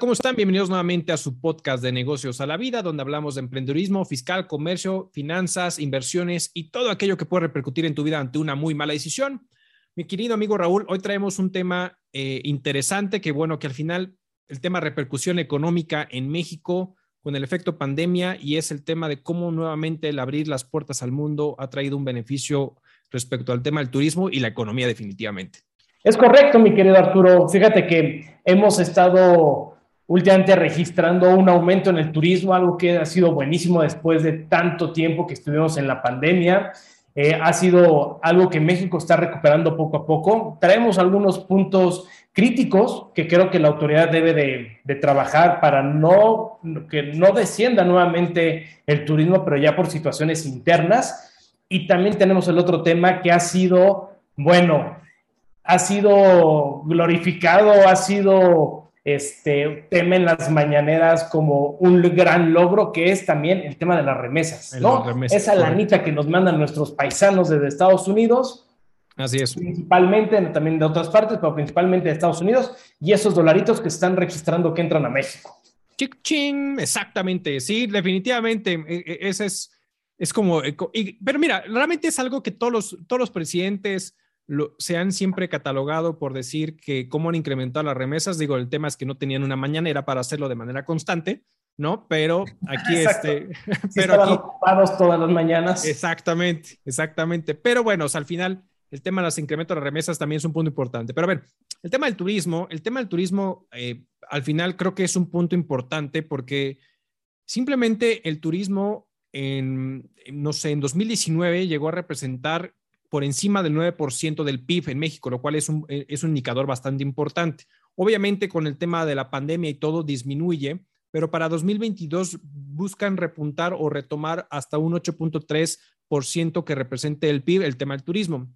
¿cómo están? Bienvenidos nuevamente a su podcast de negocios a la vida, donde hablamos de emprendedurismo, fiscal, comercio, finanzas, inversiones y todo aquello que puede repercutir en tu vida ante una muy mala decisión. Mi querido amigo Raúl, hoy traemos un tema eh, interesante que, bueno, que al final el tema repercusión económica en México con el efecto pandemia y es el tema de cómo nuevamente el abrir las puertas al mundo ha traído un beneficio respecto al tema del turismo y la economía definitivamente. Es correcto, mi querido Arturo. Fíjate que hemos estado últimamente registrando un aumento en el turismo, algo que ha sido buenísimo después de tanto tiempo que estuvimos en la pandemia. Eh, ha sido algo que México está recuperando poco a poco. Traemos algunos puntos críticos que creo que la autoridad debe de, trabajar para no, que no descienda nuevamente el turismo, pero ya por situaciones internas. Y también tenemos el otro tema que ha sido, bueno, ha sido glorificado, ha sido este, tema en las mañaneras como un gran logro, que es también el tema de las remesas, ¿no? Esa lanita que nos mandan nuestros paisanos desde Estados Unidos. Así es. Principalmente, también de otras partes, pero principalmente de Estados Unidos, y esos dolaritos que están registrando que entran a México. Ching, exactamente, sí, definitivamente, e, e, ese es, es como, eh, pero mira, realmente es algo que todos los, todos los presidentes, se han siempre catalogado por decir que cómo han incrementado las remesas. Digo, el tema es que no tenían una mañanera para hacerlo de manera constante, ¿no? Pero aquí este... pero estaban ocupados todas las mañanas. Exactamente, exactamente. Pero bueno, al final el tema de los incrementos de las remesas también es un punto importante. Pero a ver, el tema del turismo, el tema del turismo eh, al final creo que es un punto importante porque simplemente el turismo en, no sé, en 2019 llegó a representar por encima del 9% del PIB en México, lo cual es un, eh, es un indicador bastante importante. Obviamente con el tema de la pandemia y todo disminuye, pero para 2022 buscan repuntar o retomar hasta un 8.3% que represente el PIB, el tema del turismo.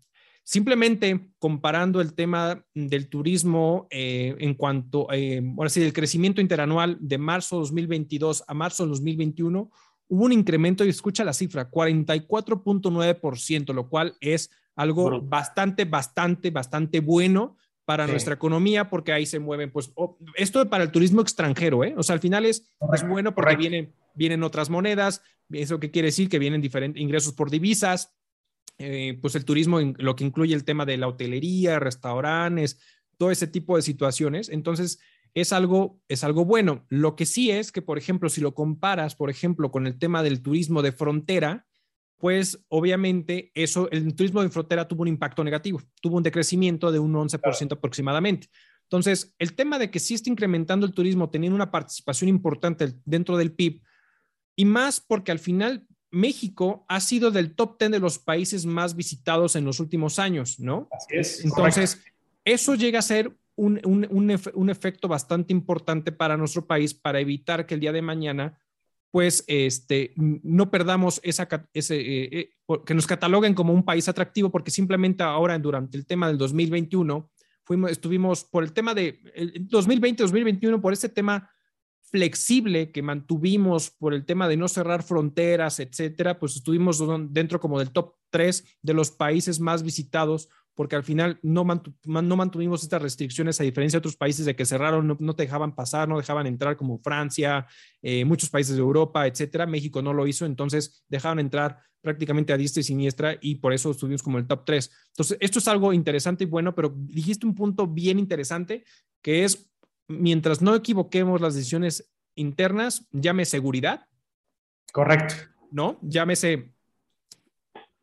Simplemente comparando el tema del turismo eh, en cuanto, eh, ahora sí, el crecimiento interanual de marzo 2022 a marzo 2021, hubo un incremento, y escucha la cifra, 44.9%, lo cual es algo bastante, bastante, bastante bueno para nuestra economía, porque ahí se mueven, pues, esto para el turismo extranjero, ¿eh? O sea, al final es, bueno porque vienen, vienen otras monedas, eso qué quiere decir que vienen diferentes ingresos por divisas, eh, pues el turismo, lo que incluye el tema de la hotelería, restaurantes, todo ese tipo de situaciones. Entonces, es algo, es algo bueno. Lo que sí es que, por ejemplo, si lo comparas, por ejemplo, con el tema del turismo de frontera, pues obviamente eso, el turismo de frontera tuvo un impacto negativo, tuvo un decrecimiento de un 11% aproximadamente. Entonces, el tema de que sí está incrementando el turismo, teniendo una participación importante dentro del PIB, y más porque al final México ha sido del top 10 de los países más visitados en los últimos años, ¿no? Así es. Entonces, eso llega a ser un, un, un, efecto bastante importante para nuestro país para evitar que el día de mañana pues este, no perdamos esa, ese, eh, eh, que nos cataloguen como un país atractivo, porque simplemente ahora durante el tema del 2021, fuimos, estuvimos por el tema de 2020-2021, por ese tema flexible que mantuvimos por el tema de no cerrar fronteras, etcétera, pues estuvimos dentro como del top 3 de los países más visitados porque al final no, no mantuvimos estas restricciones a diferencia de otros países de que cerraron, no, te dejaban pasar, no dejaban entrar como Francia, eh, muchos países de Europa, etcétera. México no lo hizo, entonces dejaban entrar prácticamente a diestra y siniestra y por eso estuvimos como el top 3. Entonces, esto es algo interesante y bueno, pero dijiste un punto bien interesante que es mientras no equivoquemos las decisiones internas, llame seguridad. Correcto. ¿No? Llámese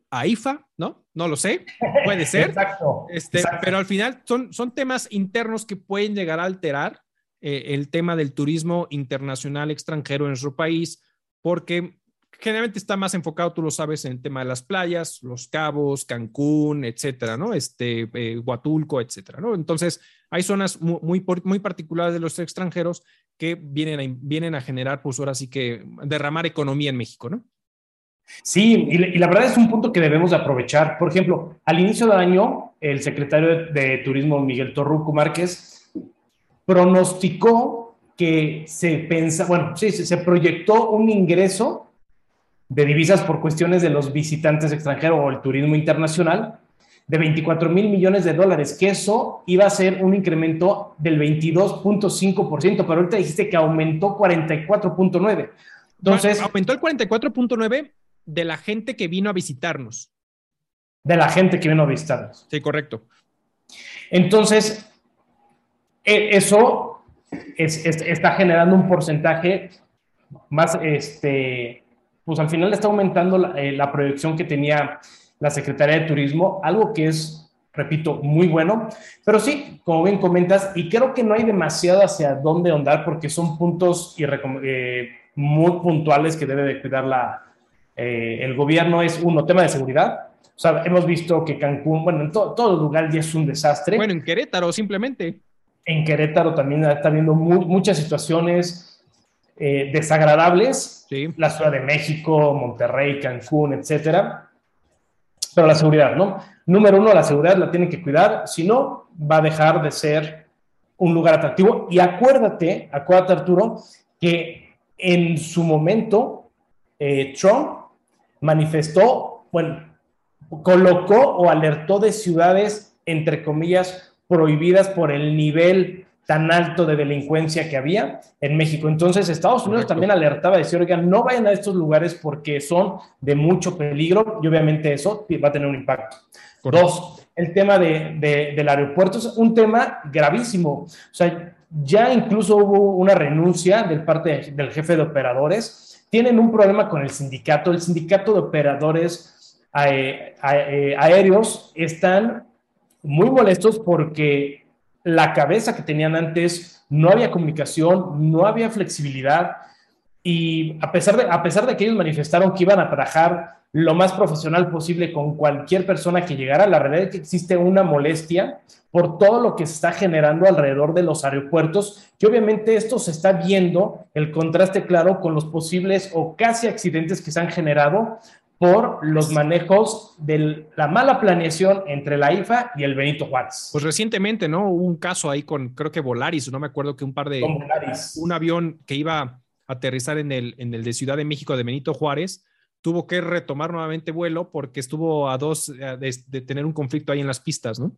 AIFA, ¿no? No lo sé, puede ser. exacto, este, Pero al final son, son temas internos que pueden llegar a alterar eh, el tema del turismo internacional extranjero en nuestro país, porque generalmente está más enfocado, tú lo sabes, en el tema de las playas, Los Cabos, Cancún, etcétera, ¿no? Este, eh, Huatulco, etcétera, ¿no? Entonces, hay zonas muy, muy, muy, particulares de los extranjeros que vienen a, vienen a generar, pues ahora sí que derramar economía en México, ¿no? Sí, y, la verdad es un punto que debemos aprovechar. Por ejemplo, al inicio del año, el secretario de, Turismo, Miguel Torruco Márquez, pronosticó que se pensa, bueno, sí, se, proyectó un ingreso de divisas por cuestiones de los visitantes extranjeros o el turismo internacional de 24 mil millones de dólares, que eso iba a ser un incremento del 22.5%, pero ahorita dijiste que aumentó 44.9%. Entonces, aumentó el 44.9% de la gente que vino a visitarnos. De la gente que vino a visitarnos. Sí, correcto. Entonces, e, eso está generando un porcentaje más, este, pues al final está aumentando la, eh, la proyección que tenía la Secretaría de Turismo, algo que es, repito, muy bueno. Pero sí, como bien comentas, y creo que no hay demasiado hacia dónde andar porque son puntos eh, muy puntuales que debe de cuidar la, eh, el gobierno. Es uno, tema de seguridad. O sea, hemos visto que Cancún, bueno, en todo lugar ya es un desastre. Bueno, en Querétaro simplemente. En Querétaro también está habiendo muchas situaciones eh, desagradables. Sí. La Ciudad de México, Monterrey, Cancún, etcétera pero la seguridad, ¿no? Número uno, la seguridad la tienen que cuidar, si no, va a dejar de ser un lugar atractivo. Y acuérdate, acuérdate Arturo, que en su momento eh, Trump manifestó, bueno, colocó o alertó de ciudades, entre comillas, prohibidas por el nivel tan alto de delincuencia que había en México. Entonces, Estados Unidos también alertaba, decía, oigan, no vayan a estos lugares porque son de mucho peligro y obviamente eso va a tener un impacto. Dos, el tema de, del aeropuerto es un tema gravísimo. O sea, ya incluso hubo una renuncia del parte del jefe de operadores. Tienen un problema con el sindicato. El sindicato de operadores eh, aéreos están muy molestos porque la cabeza que tenían antes, no había comunicación, no había flexibilidad y a pesar de, a pesar de que ellos manifestaron que iban a trabajar lo más profesional posible con cualquier persona que llegara, la realidad es que existe una molestia por todo lo que se está generando alrededor de los aeropuertos, que obviamente esto se está viendo el contraste claro con los posibles o casi accidentes que se han generado por los manejos de la mala planeación entre la IFA y el Benito Juárez. Pues recientemente, ¿no? Hubo un caso ahí con, creo que Volaris, no me acuerdo que un par de... Un avión que iba a aterrizar en el, en el de Ciudad de México de Benito Juárez, tuvo que retomar nuevamente vuelo porque estuvo a dos eh, de, tener un conflicto ahí en las pistas, ¿no?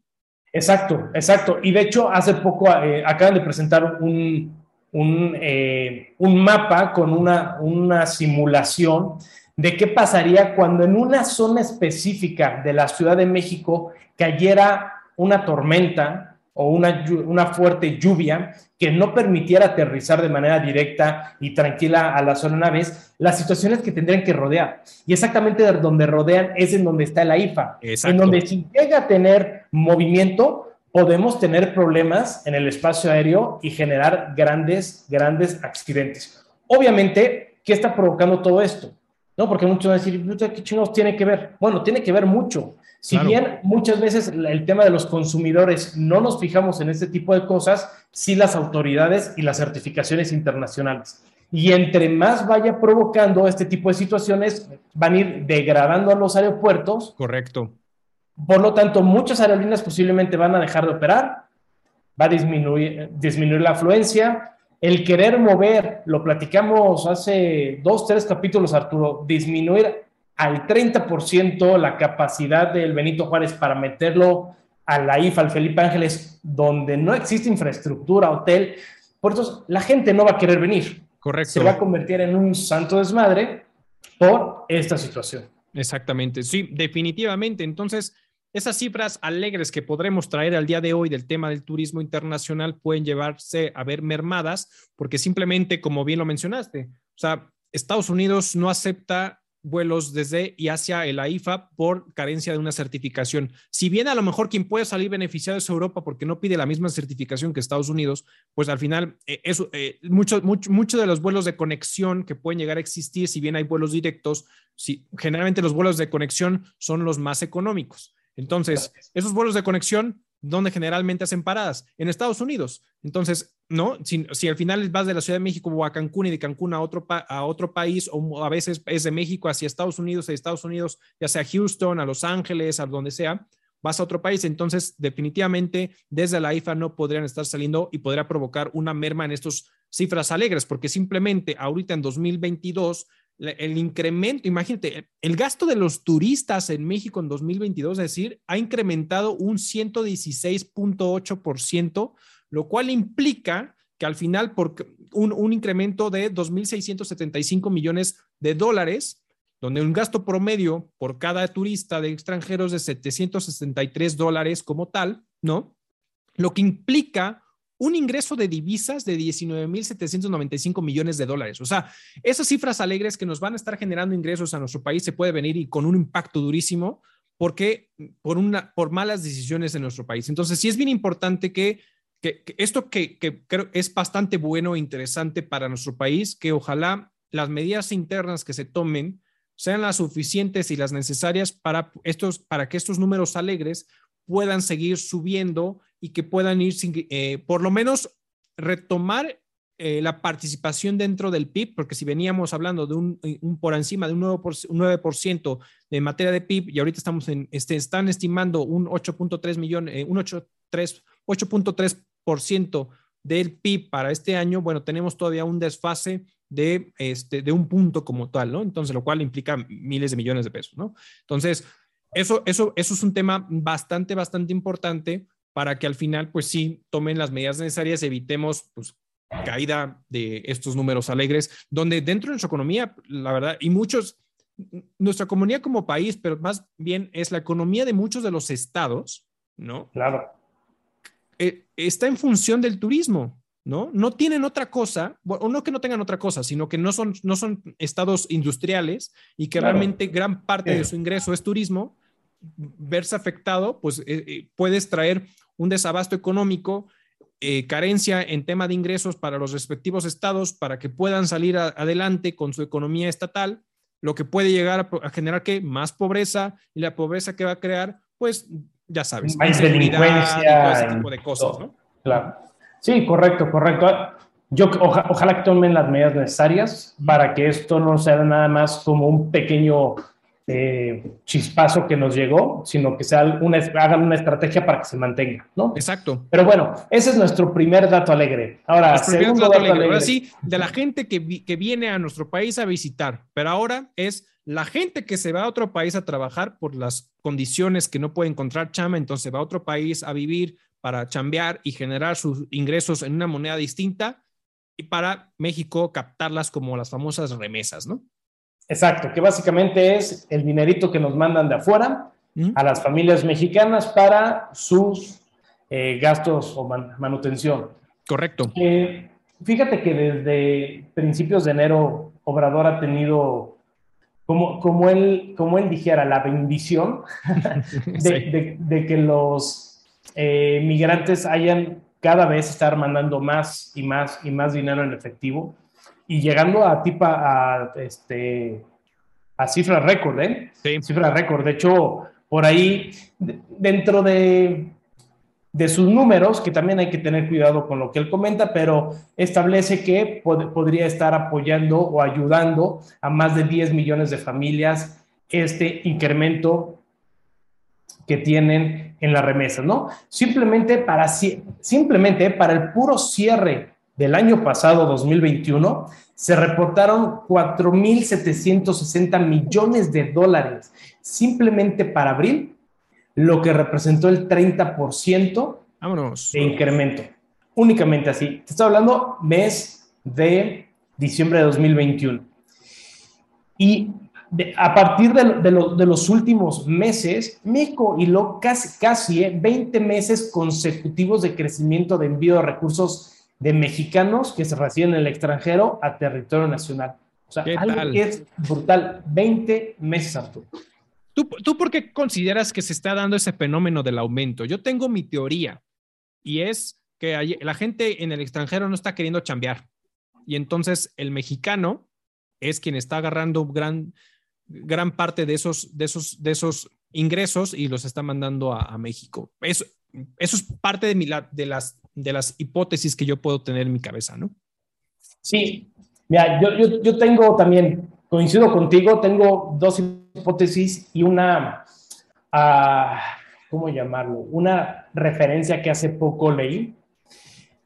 Exacto, exacto. Y de hecho, hace poco eh, acaban de presentar un, un, eh, un mapa con una, una simulación de qué pasaría cuando en una zona específica de la Ciudad de México cayera una tormenta o una, una fuerte lluvia que no permitiera aterrizar de manera directa y tranquila a la zona vez, las situaciones que tendrían que rodear. Y exactamente donde rodean es en donde está la IFA. En donde si llega a tener movimiento, podemos tener problemas en el espacio aéreo y generar grandes, grandes accidentes. Obviamente, ¿qué está provocando todo esto? ¿no? Porque muchos van a decir, ¿qué chingados tiene que ver? Bueno, tiene que ver mucho. Si bien muchas veces el tema de los consumidores no nos fijamos en este tipo de cosas, sí las autoridades y las certificaciones internacionales. Y entre más vaya provocando este tipo de situaciones, van a ir degradando a los aeropuertos. Correcto. Por lo tanto, muchas aerolíneas posiblemente van a dejar de operar, va a disminuir, disminuir la afluencia, el querer mover, lo platicamos hace dos, tres capítulos, Arturo, disminuir al 30% la capacidad del Benito Juárez para meterlo a la IFA, al Felipe Ángeles, donde no existe infraestructura, hotel, por eso la gente no va a querer venir. Correcto. Se va a convertir en un santo desmadre por esta situación. Exactamente, sí, definitivamente. Entonces, esas cifras alegres que podremos traer al día de hoy del tema del turismo internacional pueden llevarse a ver mermadas porque simplemente, como bien lo mencionaste, o sea, Estados Unidos no acepta vuelos desde y hacia el AIFA por carencia de una certificación. Si bien a lo mejor quien puede salir beneficiado es Europa porque no pide la misma certificación que Estados Unidos, pues al final eh, eso, eh, muchos mucho, de los vuelos de conexión que pueden llegar a existir, si bien hay vuelos directos, si, generalmente los vuelos de conexión son los más económicos. Entonces, esos vuelos de conexión, ¿dónde generalmente hacen paradas? En Estados Unidos. Entonces, ¿no? Si, si, al final vas de la Ciudad de México o a Cancún y de Cancún a otro, a otro país, o a veces es de México hacia Estados Unidos, de Estados Unidos, ya sea Houston, a Los Ángeles, a donde sea, vas a otro país, entonces definitivamente desde la IFA no podrían estar saliendo y podría provocar una merma en estos cifras alegres, porque simplemente ahorita en 2022 el incremento, imagínate, el gasto de los turistas en México en 2022, es decir, ha incrementado un 116.8%, lo cual implica que al final, por un, incremento de 2.675 millones de dólares, donde un gasto promedio por cada turista de extranjeros de 763 dólares como tal, ¿no? Lo que implica un ingreso de divisas de 19.795 millones de dólares. O sea, esas cifras alegres que nos van a estar generando ingresos a nuestro país se puede venir y con un impacto durísimo porque por, una, por malas decisiones en nuestro país. Entonces, sí es bien importante que, que, esto que, que creo es bastante bueno e interesante para nuestro país, que ojalá las medidas internas que se tomen sean las suficientes y las necesarias para, estos, para que estos números alegres puedan seguir subiendo y que puedan ir, eh, por lo menos, retomar eh, la participación dentro del PIB, porque si veníamos hablando de un, un por encima de un 9%, un 9% de materia de PIB y ahorita estamos en, este, están estimando un 8.3 millones, eh, un 8.3% del PIB para este año, bueno, tenemos todavía un desfase de, este, de un punto como tal, ¿no? Entonces, lo cual implica miles de millones de pesos, ¿no? Entonces, eso, eso, eso es un tema bastante, bastante importante para que al final, pues sí, tomen las medidas necesarias, evitemos, pues, caída de estos números alegres, donde dentro de nuestra economía, la verdad, y muchos, nuestra economía como país, pero más bien es la economía de muchos de los estados, ¿no? Claro. Eh, está en función del turismo, ¿no? No tienen otra cosa, o no que no tengan otra cosa, sino que no son, no son estados industriales y que realmente gran parte de su ingreso es turismo verse afectado, pues eh, eh, puedes traer un desabasto económico, eh, carencia en tema de ingresos para los respectivos estados para que puedan salir adelante con su economía estatal, lo que puede llegar a, generar que más pobreza y la pobreza que va a crear, pues ya sabes, más delincuencia y todo ese tipo de cosas, ¿no? Claro. Sí, correcto, correcto. Yo ojalá que tomen las medidas necesarias para que esto no sea nada más como un pequeño eh, chispazo que nos llegó, sino que sea una, hagan una estrategia para que se mantenga, ¿no? Exacto. Pero bueno, ese es nuestro primer dato alegre. Ahora, segundo dato, alegre. Ahora sí, de la gente que, que viene a nuestro país a visitar, pero ahora es la gente que se va a otro país a trabajar por las condiciones que no puede encontrar chama, entonces va a otro país a vivir para chambear y generar sus ingresos en una moneda distinta y para México captarlas como las famosas remesas, ¿no? Exacto, que básicamente es el dinerito que nos mandan de afuera a las familias mexicanas para sus eh, gastos o manutención. Correcto. Eh, fíjate que desde principios de enero Obrador ha tenido, como, como, él, como él dijera, la bendición de, que los eh, migrantes hayan cada vez estar mandando más y más y más dinero en efectivo y llegando a tipo a, este, a cifra récord, ¿eh? Sí. Cifra récord. De hecho, por ahí, dentro de, de sus números, que también hay que tener cuidado con lo que él comenta, pero establece que podría estar apoyando o ayudando a más de 10 millones de familias este incremento que tienen en la remesa, ¿no? Simplemente para, simplemente para el puro cierre del año pasado, 2021, se reportaron 4.760 millones de dólares simplemente para abril, lo que representó el 30% de incremento. Únicamente así. Te estoy hablando mes de diciembre de 2021. Y a partir de, los últimos meses, México lo casi, casi 20 eh, meses consecutivos de crecimiento de envío de recursos de mexicanos que se residen en el extranjero a territorio nacional. O sea, algo que es brutal. 20 meses, Arturo. ¿Tú, ¿Tú por qué consideras que se está dando ese fenómeno del aumento? Yo tengo mi teoría y es que la gente en el extranjero no está queriendo chambear. Y entonces el mexicano es quien está agarrando gran, gran parte de esos, de, esos, de esos ingresos y los está mandando a, México. Eso, eso es parte de, mi, de las de las hipótesis que yo puedo tener en mi cabeza, ¿no? Sí, mira, yo, yo, tengo también, coincido contigo, tengo dos hipótesis y una, uh, ¿cómo llamarlo? Una referencia que hace poco leí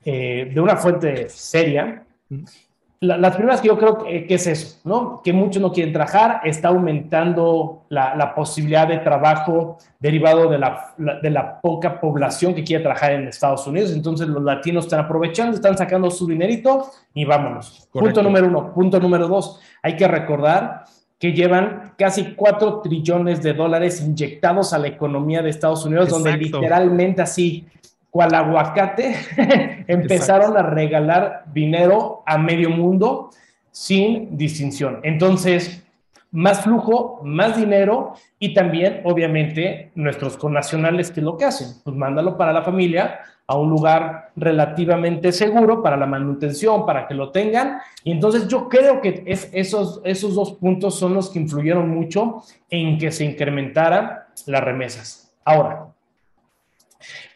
eh, de una fuente seria las primeras que yo creo que, es eso, ¿no? Que muchos no quieren trabajar, está aumentando la, posibilidad de trabajo derivado de la, de la, poca población que quiere trabajar en Estados Unidos. Entonces los latinos están aprovechando, están sacando su dinerito y vámonos. Punto número uno. Punto número dos, hay que recordar que llevan casi 4 trillones de dólares inyectados a la economía de Estados Unidos, donde literalmente así cual aguacate, empezaron a regalar dinero a medio mundo sin distinción. Entonces, más flujo, más dinero y también, obviamente, nuestros connacionales, que es lo que hacen? Pues mándalo para la familia a un lugar relativamente seguro para la manutención, para que lo tengan. Y entonces yo creo que es, esos, esos dos puntos son los que influyeron mucho en que se incrementaran las remesas. Ahora,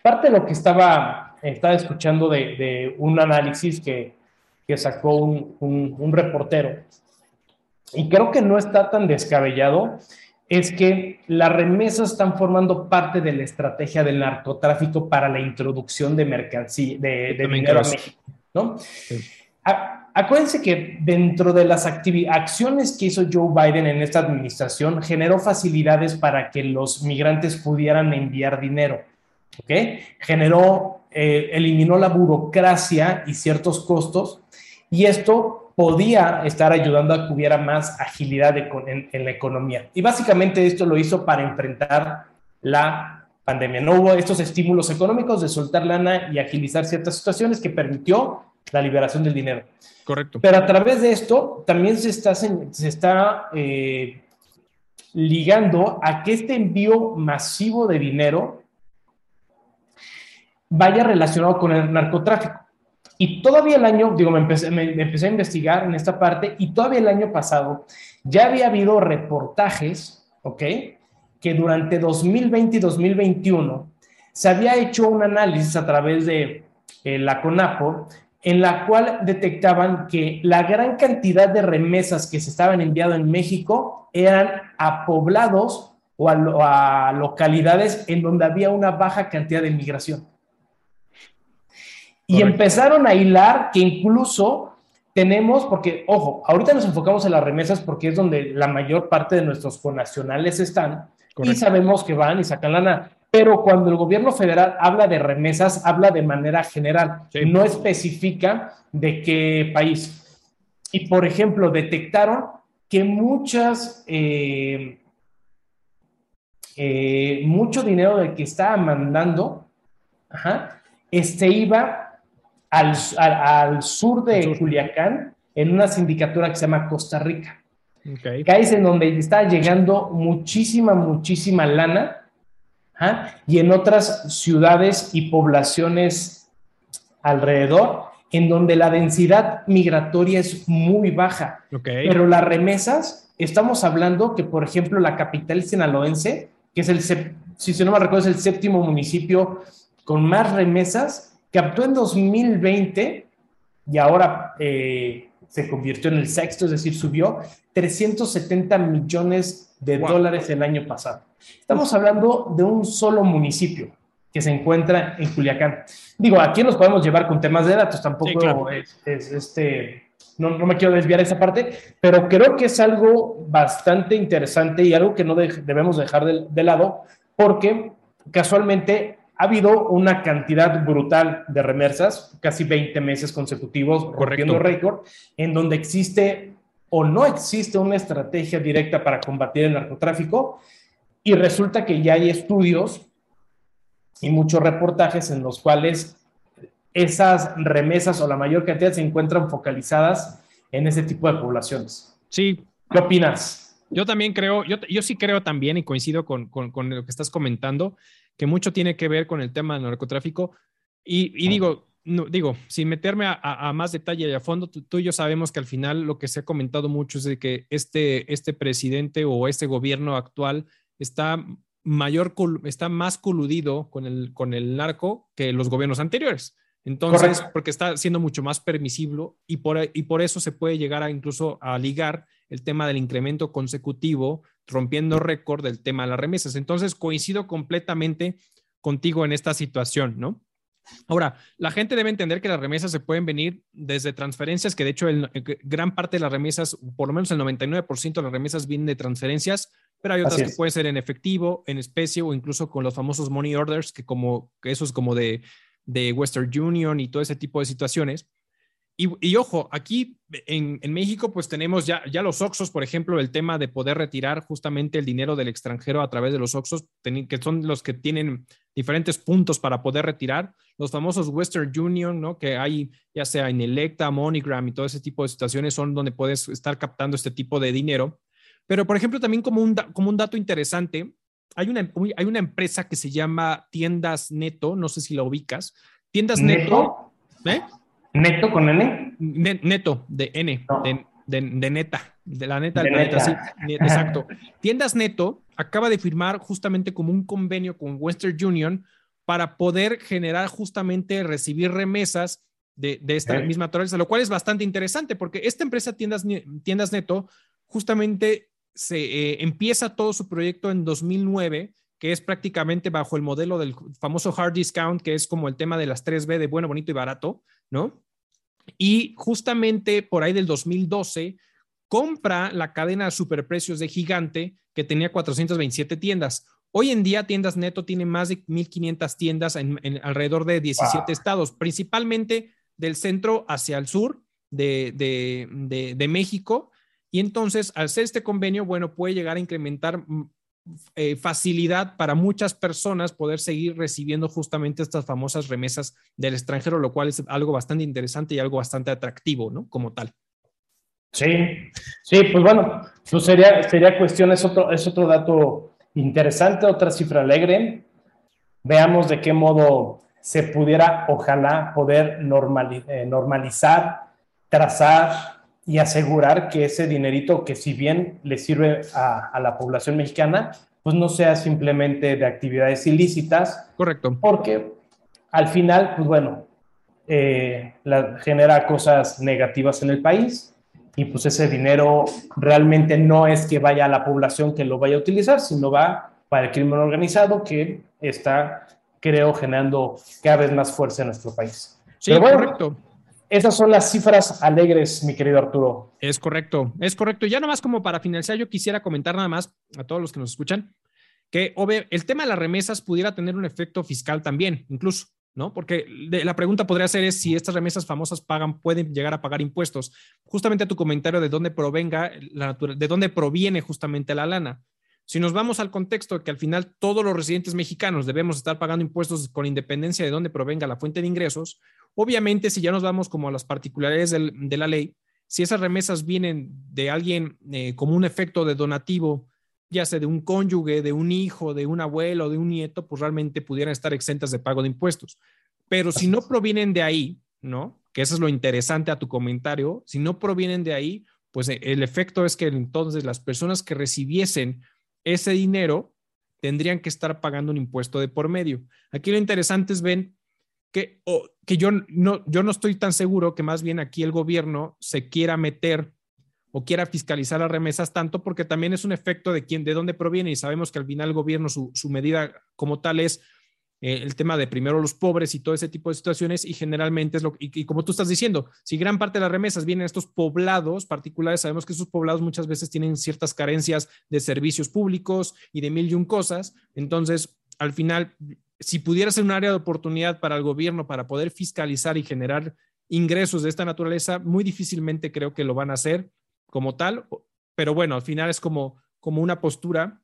Parte de lo que estaba, estaba escuchando de, un análisis que, que sacó un, un, reportero, y creo que no está tan descabellado, es que las remesas están formando parte de la estrategia del narcotráfico para la introducción de mercancía, de, dinero a México, ¿no? acuérdense que dentro de las acciones que hizo Joe Biden en esta administración, generó facilidades para que los migrantes pudieran enviar dinero. ¿Ok? Generó, eh, eliminó la burocracia y ciertos costos y esto podía estar ayudando a que hubiera más agilidad en, la economía. Y básicamente esto lo hizo para enfrentar la pandemia. No hubo estos estímulos económicos de soltar lana y agilizar ciertas situaciones que permitió la liberación del dinero. Correcto. Pero a través de esto también se está, se está eh, ligando a que este envío masivo de dinero vaya relacionado con el narcotráfico. Y todavía el año, digo, me empecé, empecé, a investigar en esta parte y todavía el año pasado ya había habido reportajes, ¿ok? Que durante 2020 y 2021 se había hecho un análisis a través de eh, la CONAPO en la cual detectaban que la gran cantidad de remesas que se estaban enviando en México eran a poblados o a, a localidades en donde había una baja cantidad de Y empezaron a hilar que incluso tenemos, porque, ojo, ahorita nos enfocamos en las remesas porque es donde la mayor parte de nuestros conacionales están y sabemos que van y sacan lana. Pero cuando el gobierno federal habla de remesas, habla de manera general, no especifica de qué país. Y, por ejemplo, detectaron que muchas, eh, eh, mucho dinero del que estaba mandando, este iba al, sur de Culiacán, en una sindicatura que se llama Costa Rica. Okay. Que es en donde está llegando muchísima, muchísima lana, ¿ah? y en otras ciudades y poblaciones alrededor, en donde la densidad migratoria es muy baja. Okay. Pero las remesas, estamos hablando que, por ejemplo, la capital sinaloense, que es el, si no me recuerdo, es el séptimo municipio con más remesas, captó en 2020 y ahora eh, se convirtió en el sexto, es decir, subió 370 millones de dólares el año pasado. Estamos hablando de un solo municipio que se encuentra en Culiacán. Digo, aquí nos podemos llevar con temas de datos, tampoco es, este, no, no, me quiero desviar esa parte, pero creo que es algo bastante interesante y algo que no debemos dejar de, de lado, porque casualmente ha habido una cantidad brutal de remesas, casi 20 meses consecutivos, rompiendo récord, en donde existe o no existe una estrategia directa para combatir el narcotráfico y resulta que ya hay estudios y muchos reportajes en los cuales esas remesas o la mayor cantidad se encuentran focalizadas en ese tipo de poblaciones. Sí. ¿Qué opinas? Yo también creo, yo, yo sí creo también y coincido con, con, con lo que estás comentando, que mucho tiene que ver con el tema del narcotráfico. Y, digo, no, digo, sin meterme a, más detalle y a fondo, tú, y yo sabemos que al final lo que se ha comentado mucho es de que este, este presidente o este gobierno actual está mayor, está más coludido con el, con el narco que los gobiernos anteriores. Entonces, porque está siendo mucho más permisible y por, y por eso se puede llegar a incluso a ligar el tema del incremento consecutivo rompiendo récord del tema de las remesas. Entonces, coincido completamente contigo en esta situación, ¿no? Ahora, la gente debe entender que las remesas se pueden venir desde transferencias, que de hecho el, gran parte de las remesas, por lo menos el 99% de las remesas vienen de transferencias, pero hay otras que pueden ser en efectivo, en especie o incluso con los famosos money orders, que como que eso es como de, de Western Union y todo ese tipo de situaciones. Y, ojo, aquí en, México pues tenemos ya, ya los Oxos, por ejemplo, el tema de poder retirar justamente el dinero del extranjero a través de los Oxos, que son los que tienen diferentes puntos para poder retirar. Los famosos Western Union, ¿no? Que hay ya sea en Electa, MoneyGram y todo ese tipo de situaciones son donde puedes estar captando este tipo de dinero. Pero, por ejemplo, también como un, como un dato interesante, hay una, hay una empresa que se llama Tiendas Neto, no sé si la ubicas. Tiendas Neto. ¿Neto? ¿eh? ¿Neto con N? neto, de N, de, neta, de la neta, neta. sí, exacto. Tiendas Neto acaba de firmar justamente como un convenio con Western Union para poder generar justamente recibir remesas de, esta misma naturaleza, lo cual es bastante interesante porque esta empresa Tiendas, Tiendas Neto justamente se eh, empieza todo su proyecto en 2009 que es prácticamente bajo el modelo del famoso hard discount, que es como el tema de las 3B de bueno, bonito y barato, ¿no? Y justamente por ahí del 2012 compra la cadena de superprecios de Gigante, que tenía 427 tiendas. Hoy en día, Tiendas Neto tiene más de 1.500 tiendas en, alrededor de 17 estados, principalmente del centro hacia el sur de, de, México. Y entonces, al ser este convenio, bueno, puede llegar a incrementar eh, facilidad para muchas personas poder seguir recibiendo justamente estas famosas remesas del extranjero, lo cual es algo bastante interesante y algo bastante atractivo, ¿no? Como tal. Sí, sí, pues bueno, pues sería, sería cuestión, es otro, es otro dato interesante, otra cifra alegre. Veamos de qué modo se pudiera, ojalá, poder eh, normalizar, trazar y asegurar que ese dinerito que si bien le sirve a, la población mexicana, pues no sea simplemente de actividades ilícitas. Correcto. Porque al final, pues bueno, eh, genera cosas negativas en el país y pues ese dinero realmente no es que vaya a la población que lo vaya a utilizar, sino va para el crimen organizado que está, creo, generando cada vez más fuerza en nuestro país. Sí, correcto. Esas son las cifras alegres, mi querido Arturo. Es correcto, es correcto. Ya nomás como para finalizar, yo quisiera comentar nada más a todos los que nos escuchan que el tema de las remesas pudiera tener un efecto fiscal también, incluso, ¿no? Porque la pregunta podría ser es si estas remesas famosas pagan, pueden llegar a pagar impuestos. Justamente a tu comentario de dónde provenga, la, de dónde proviene justamente la lana. Si nos vamos al contexto de que al final todos los residentes mexicanos debemos estar pagando impuestos con independencia de dónde provenga la fuente de ingresos, Obviamente, si ya nos vamos como a las particularidades de la ley, si esas remesas vienen de alguien eh, como un efecto de donativo, ya sea de un cónyuge, de un hijo, de un abuelo, de un nieto, pues realmente pudieran estar exentas de pago de impuestos. Pero si no provienen de ahí, ¿no? Que eso es lo interesante a tu comentario, si no provienen de ahí, pues eh, el efecto es que entonces las personas que recibiesen ese dinero tendrían que estar pagando un impuesto de por medio. Aquí lo interesante es ver que, que yo, no, yo no estoy tan seguro que más bien aquí el gobierno se quiera meter o quiera fiscalizar las remesas tanto porque también es un efecto de quién, de dónde proviene y sabemos que al final el gobierno su, su medida como tal es eh, el tema de primero los pobres y todo ese tipo de situaciones y generalmente es lo y, y, como tú estás diciendo, si gran parte de las remesas vienen a estos poblados particulares, sabemos que esos poblados muchas veces tienen ciertas carencias de servicios públicos y de mil y un cosas, entonces al final si pudiera ser un área de oportunidad para el gobierno para poder fiscalizar y generar ingresos de esta naturaleza, muy difícilmente creo que lo van a hacer como tal, pero bueno, al final es como, como una postura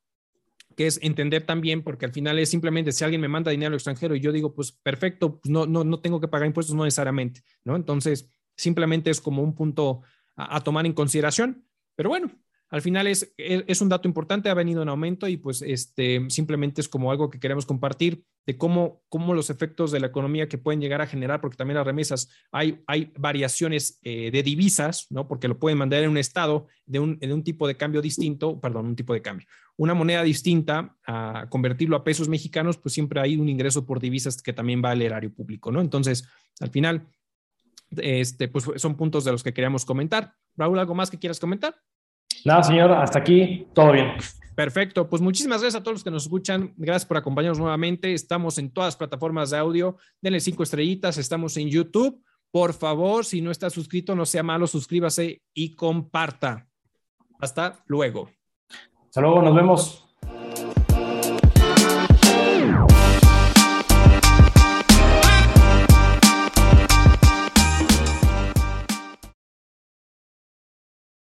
que es entender también, porque al final es simplemente si alguien me manda dinero extranjero y yo digo, pues perfecto, pues no, no, no tengo que pagar impuestos, no necesariamente, ¿no? Entonces, simplemente es como un punto a tomar en consideración, pero bueno, al final es, es un dato importante, ha venido en aumento y pues este, simplemente es como algo que queremos compartir de cómo, cómo los efectos de la economía que pueden llegar a generar, porque también las remesas hay, hay variaciones eh, de divisas, ¿no? Porque lo pueden mandar en un estado de un, un tipo de cambio distinto, perdón, un tipo de cambio, una moneda distinta a convertirlo a pesos mexicanos, pues siempre hay un ingreso por divisas que también va al erario público, ¿no? Entonces, al final, este, pues son puntos de los que queríamos comentar. Raúl, ¿algo más que quieras comentar? Nada, señor, hasta aquí, todo bien. Perfecto, pues muchísimas gracias a todos los que nos escuchan. Gracias por acompañarnos nuevamente. Estamos en todas las plataformas de audio. Denle cinco estrellitas. Estamos en YouTube. Por favor, si no está suscrito, no sea malo, suscríbase y comparta. Hasta luego. Hasta luego, nos vemos.